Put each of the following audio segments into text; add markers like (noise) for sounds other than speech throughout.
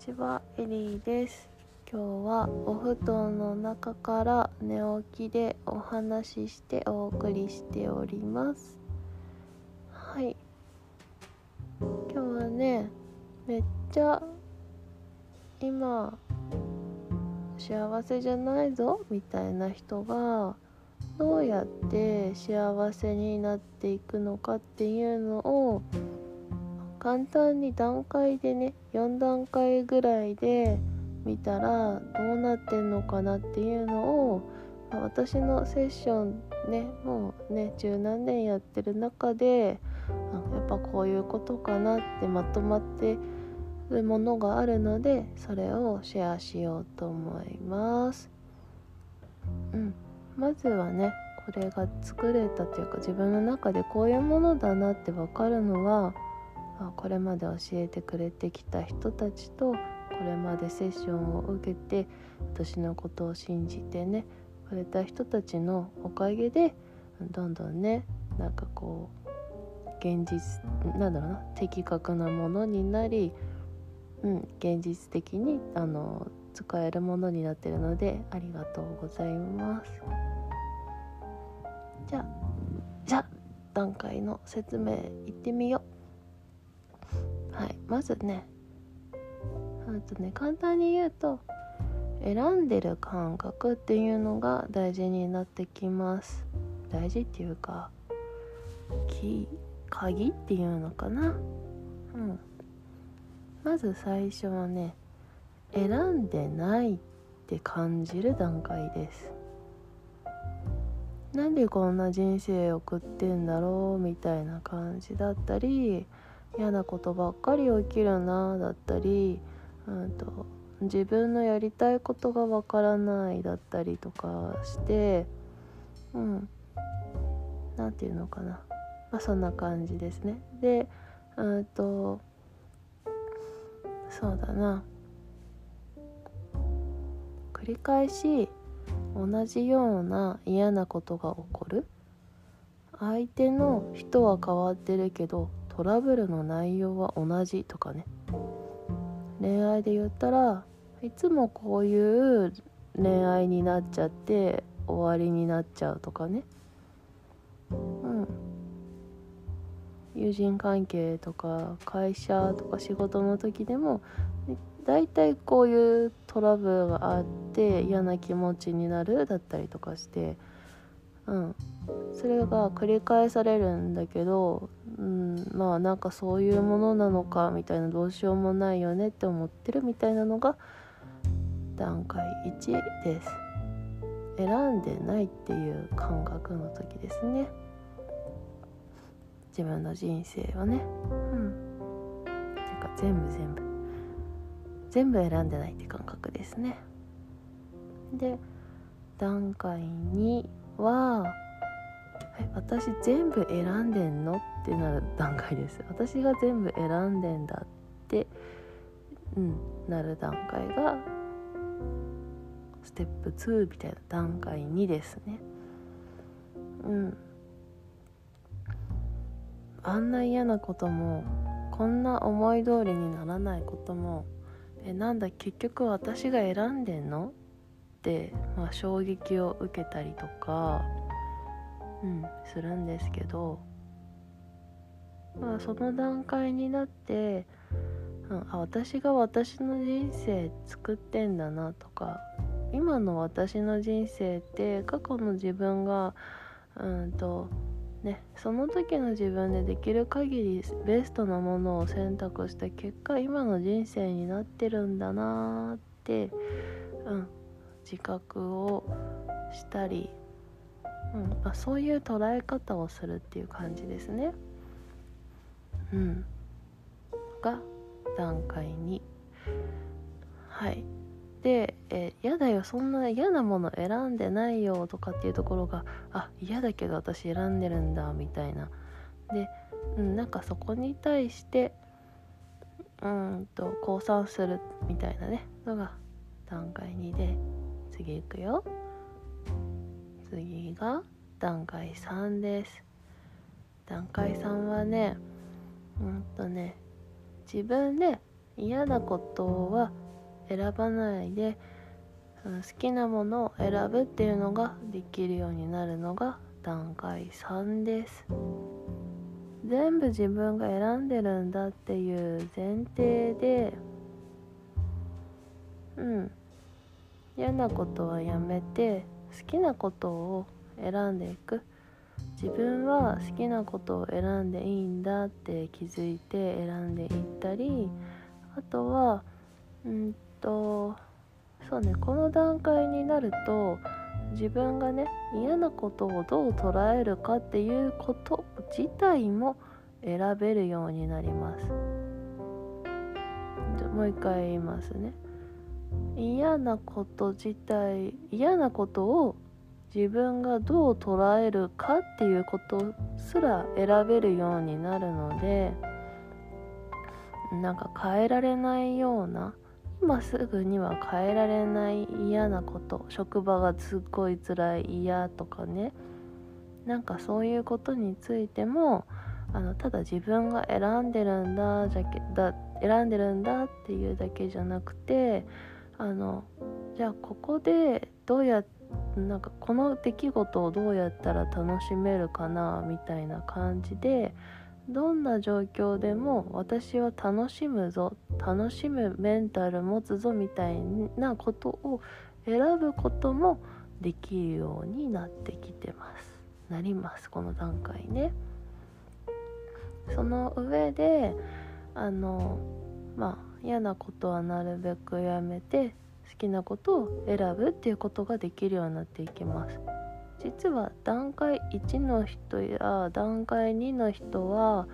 ちは、エリーです。今日はお布団の中から寝起きでお話ししてお送りしております。はい。今日はね、めっちゃ今幸せじゃないぞみたいな人がどうやって幸せになっていくのかっていうのを簡単に段階でね4段階ぐらいで見たらどうなってんのかなっていうのを私のセッションねもうね十何年やってる中でやっぱこういうことかなってまとまってるものがあるのでそれをシェアしようと思います。うん、まずはねこれが作れたというか自分の中でこういうものだなって分かるのはあこれまで教えてくれてきた人たちとこれまでセッションを受けて私のことを信じてねくれた人たちのおかげでどんどんねなんかこう現実なんだろうな的確なものになり、うん、現実的にあの使えるものになってるのでありがとうございます。じゃあじゃあ段階の説明いってみよう。はい、まずねあとね簡単に言うと選んでる感覚っていうのが大事になってきます。大事っていうかキ鍵っていうのかな。うん。まず最初はね選んでないって感じる段階です。なんでこんな人生送ってんだろうみたいな感じだったり嫌なことばっかり起きるなだったり、うんと、自分のやりたいことがわからないだったりとかしてうん何て言うのかな、まあ、そんな感じですね。でうんとそうだな。繰り返し同じような嫌なことが起こる。相手の人は変わってるけどトラブルの内容は同じとかね。恋愛で言ったらいつもこういう恋愛になっちゃって終わりになっちゃうとかね。うん。友人関係とか会社とか仕事の時でもだいたいこういうトラブルがあって嫌な気持ちになるだったりとかして。うん。それが繰り返されるんだけど、うん、まあなんかそういうものなのかみたいなどうしようもないよねって思ってるみたいなのが段階1です。選んでないっていう感覚の時ですね。自分の人生はね。うん。てか全部全部。全部選んでないって感覚ですね。で段階2はえ私全部選んでんの？ってなる段階です。私が全部選んでんだってうんなる段階がステップ2みたいな段階2ですね。うん。あんな嫌なこともこんな思い通りにならないこともえなんだ結局私が選んでんの？って、まあ、衝撃を受けたりとか、うん、するんですけど、まあ、その段階になって、うん、あ私が私の人生作ってんだなとか今の私の人生って過去の自分がうんとね、その時の自分でできる限りベストなものを選択した結果今の人生になってるんだなって、うん、自覚をしたり、うんまあ、そういう捉え方をするっていう感じですね。うん、が段階2。はいで、え、嫌だよそんな嫌なもの選んでないよとかっていうところがあ嫌だけど私選んでるんだみたいなで、うん、なんかそこに対してうんと降参するみたいなねのが段階2で次いくよ次が段階3です。段階3はねうんとね自分で嫌なことは選ばないで好きなものを選ぶっていうのができるようになるのが段階3です。全部自分が選んでるんだっていう前提でうん嫌なことはやめて好きなことを選んでいく。自分は好きなことを選んでいいんだって気づいて選んでいったりあとはうんとそうねこの段階になると自分がね嫌なことをどう捉えるかっていうこと自体も選べるようになります。もう一回言いますね。嫌なこと自体嫌なことを自分がどう捉えるかっていうことすら選べるようになるのでなんか変えられないような今すぐには変えられない嫌なこと職場がすっごい辛い嫌とかねなんかそういうことについてもあのただ自分が選んでるんだじゃけだ選んでるんだっていうだけじゃなくてあのじゃあここでどうやなんかこの出来事をどうやったら楽しめるかなみたいな感じでどんな状況でも私は楽しむぞ楽しむメンタル持つぞみたいなことを選ぶこともできるようになってきてます。なりますこの段階ね。その上であのまあ嫌なことはなるべくやめて好きなことを選ぶっていうことができるようになっていきます。実は段階1の人や段階2の人は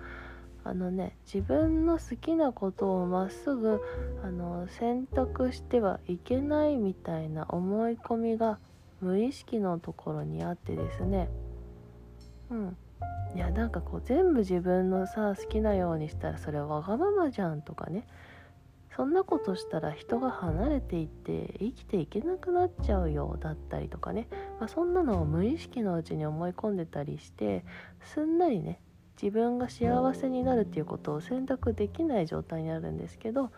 あのね自分の好きなことをまっすぐあの選択してはいけないみたいな思い込みが無意識のところにあってですね。うん。いやなんかこう全部自分のさ好きなようにしたらそれわがままじゃんとかね。そんなことしたら人が離れていって生きていけなくなっちゃうよだったりとかね、まあ、そんなのを無意識のうちに思い込んでたりしてすんなりね自分が幸せになるっていうことを選択できない状態になるんですけど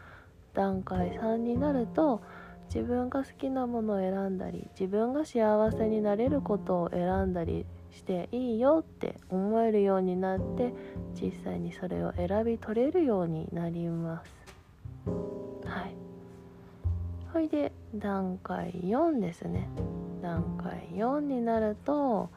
段階3になると自分が好きなものを選んだり自分が幸せになれることを選んだりしていいよって思えるようになって実際にそれを選び取れるようになります。はい。ほいで段階4ですね。段階4になると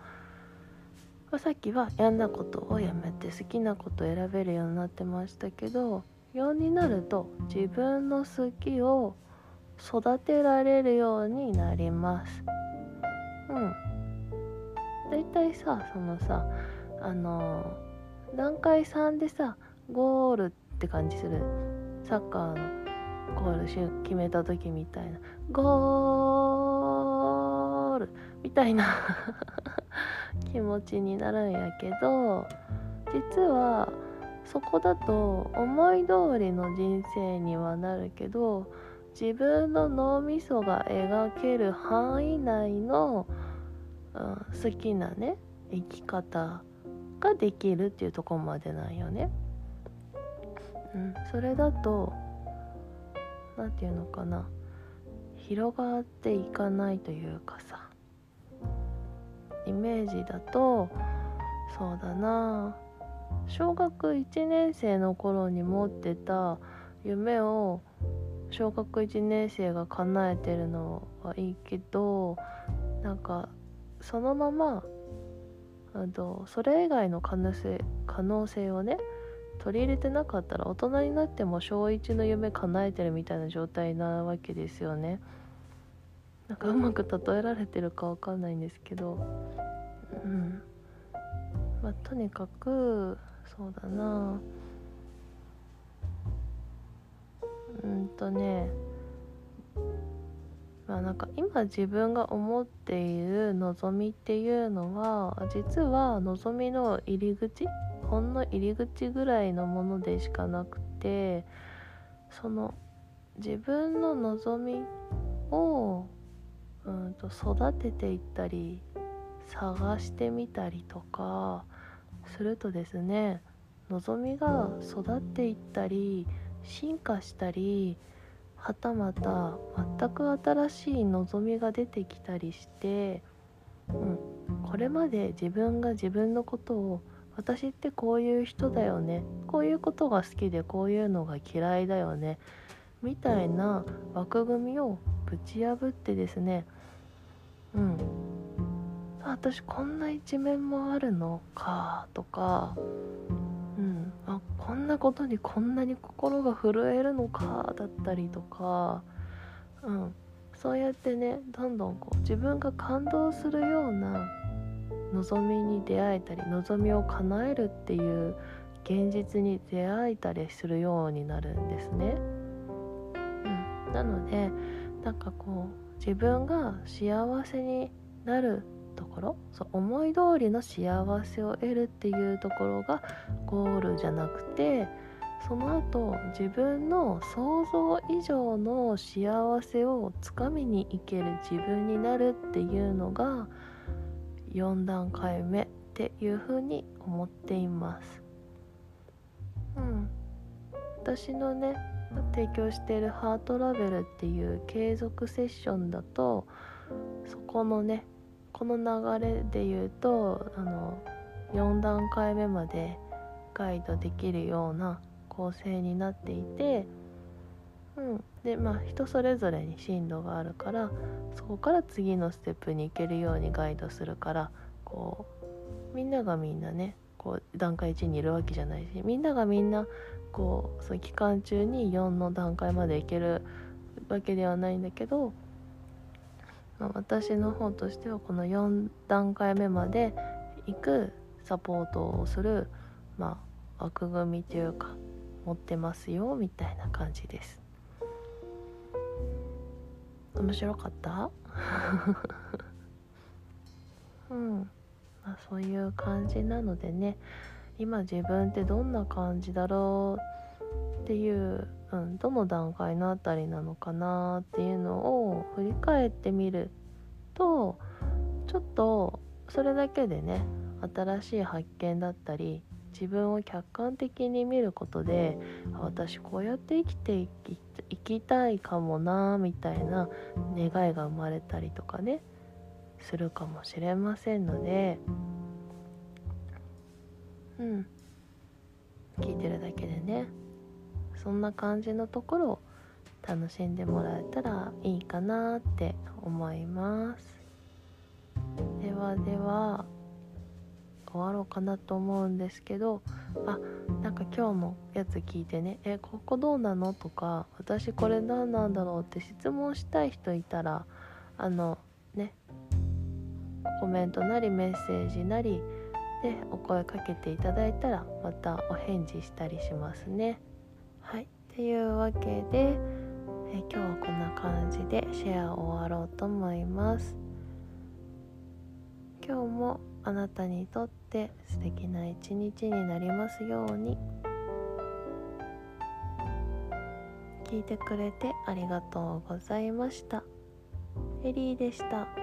さっきは嫌なことをやめて好きなことを選べるようになってましたけど4になると自分の好きを育てられるようになります。うん。だいたいさそのさあの段階3でさゴールって感じする。サッカーのゴールシュー決めた時みたいなゴールみたいな (laughs) 気持ちになるんやけど実はそこだと思い通りの人生にはなるけど自分の脳みそが描ける範囲内の、うん、好きなね生き方ができるっていうとこまでなんよね。うん、それだと何て言うのかな。広がっていかないというかさ。イメージだとそうだな。小学1年生の頃に持ってた夢を小学1年生が叶えてるのはいいけどなんかそのままとそれ以外の可能性可能性をね取り入れてなかったら大人になっても小1の夢叶えてるみたいな状態なわけですよね。なんかうまく例えられてるかわかんないんですけど。うん。まあとにかくそうだな。うんとね。まあなんか今自分が思っている望みっていうのは実は望みの入り口ほんの入り口ぐらいのものでしかなくてその自分の望みをうんと育てていったり探してみたりとかするとですね望みが育っていったり進化したりはたまた全く新しい望みが出てきたりして、うん、これまで自分が自分のことを私ってこういう人だよね。こういうことが好きでこういうのが嫌いだよね。みたいな枠組みをぶち破ってですね。うん。私こんな一面もあるのかとか。うん。あこんなことにこんなに心が震えるのかだったりとか。うん。そうやってねどんどんこう自分が感動するような望みに出会えたり望みを叶えるっていう現実に出会えたりするようになるんですね。うん、なのでなんかこう自分が幸せになるところそう思い通りの幸せを得るっていうところがゴールじゃなくてその後自分の想像以上の幸せをつかみにいける自分になるっていうのが4段階目っていうふうに思っています。うん。私のね提供しているハートラベルっていう継続セッションだとそこのねこの流れで言うとあの4段階目までガイドできるような構成になっていてうんでまあ人それぞれに進路があるからそこから次のステップに行けるようにガイドするからこうみんながみんなねこう段階1にいるわけじゃないしみんながみんなこうその期間中に4の段階まで行けるわけではないんだけど、まあ、私の方としてはこの4段階目まで行くサポートをする、まあ、枠組みというか持ってますよみたいな感じです。面白かった？(laughs) うん。まあそういう感じなのでね。今自分ってどんな感じだろうっていう、うん、どの段階のあたりなのかなっていうのを振り返ってみるとちょっとそれだけでね新しい発見だったり自分を客観的に見ることで私こうやって生きていきたいかもなみたいな願いが生まれたりとかねするかもしれませんのでうん。聞いてるだけでねそんな感じのところを楽しんでもらえたらいいかなって思います。ではでは。終わろうかなと思うんですけどあなんか今日のやつ聞いてね「えここどうなの?」とか「私これ何なんだろう?」って質問したい人いたらあのねコメントなりメッセージなりでお声かけていただいたらまたお返事したりしますね。はいっていうわけでえ今日はこんな感じでシェアを終わろうと思います。今日もあなたにとって素敵な一日になりますように聞いてくれてありがとうございましたエリーでした。